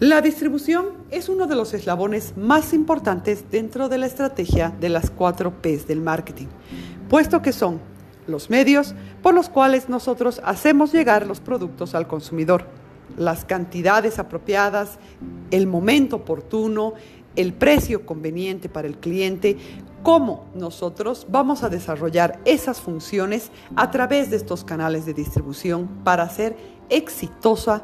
La distribución es uno de los eslabones más importantes dentro de la estrategia de las cuatro Ps del marketing, puesto que son los medios por los cuales nosotros hacemos llegar los productos al consumidor, las cantidades apropiadas, el momento oportuno, el precio conveniente para el cliente, cómo nosotros vamos a desarrollar esas funciones a través de estos canales de distribución para hacer exitosa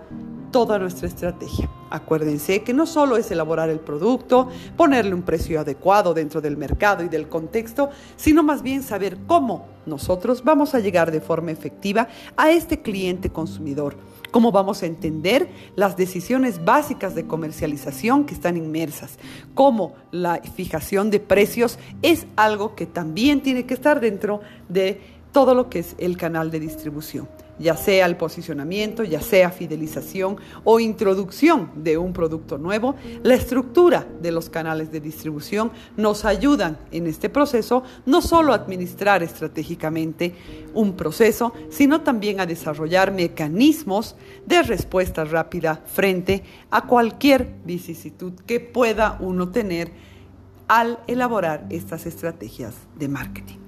toda nuestra estrategia. Acuérdense que no solo es elaborar el producto, ponerle un precio adecuado dentro del mercado y del contexto, sino más bien saber cómo nosotros vamos a llegar de forma efectiva a este cliente consumidor, cómo vamos a entender las decisiones básicas de comercialización que están inmersas, cómo la fijación de precios es algo que también tiene que estar dentro de todo lo que es el canal de distribución ya sea el posicionamiento, ya sea fidelización o introducción de un producto nuevo, la estructura de los canales de distribución nos ayudan en este proceso no solo a administrar estratégicamente un proceso, sino también a desarrollar mecanismos de respuesta rápida frente a cualquier vicisitud que pueda uno tener al elaborar estas estrategias de marketing.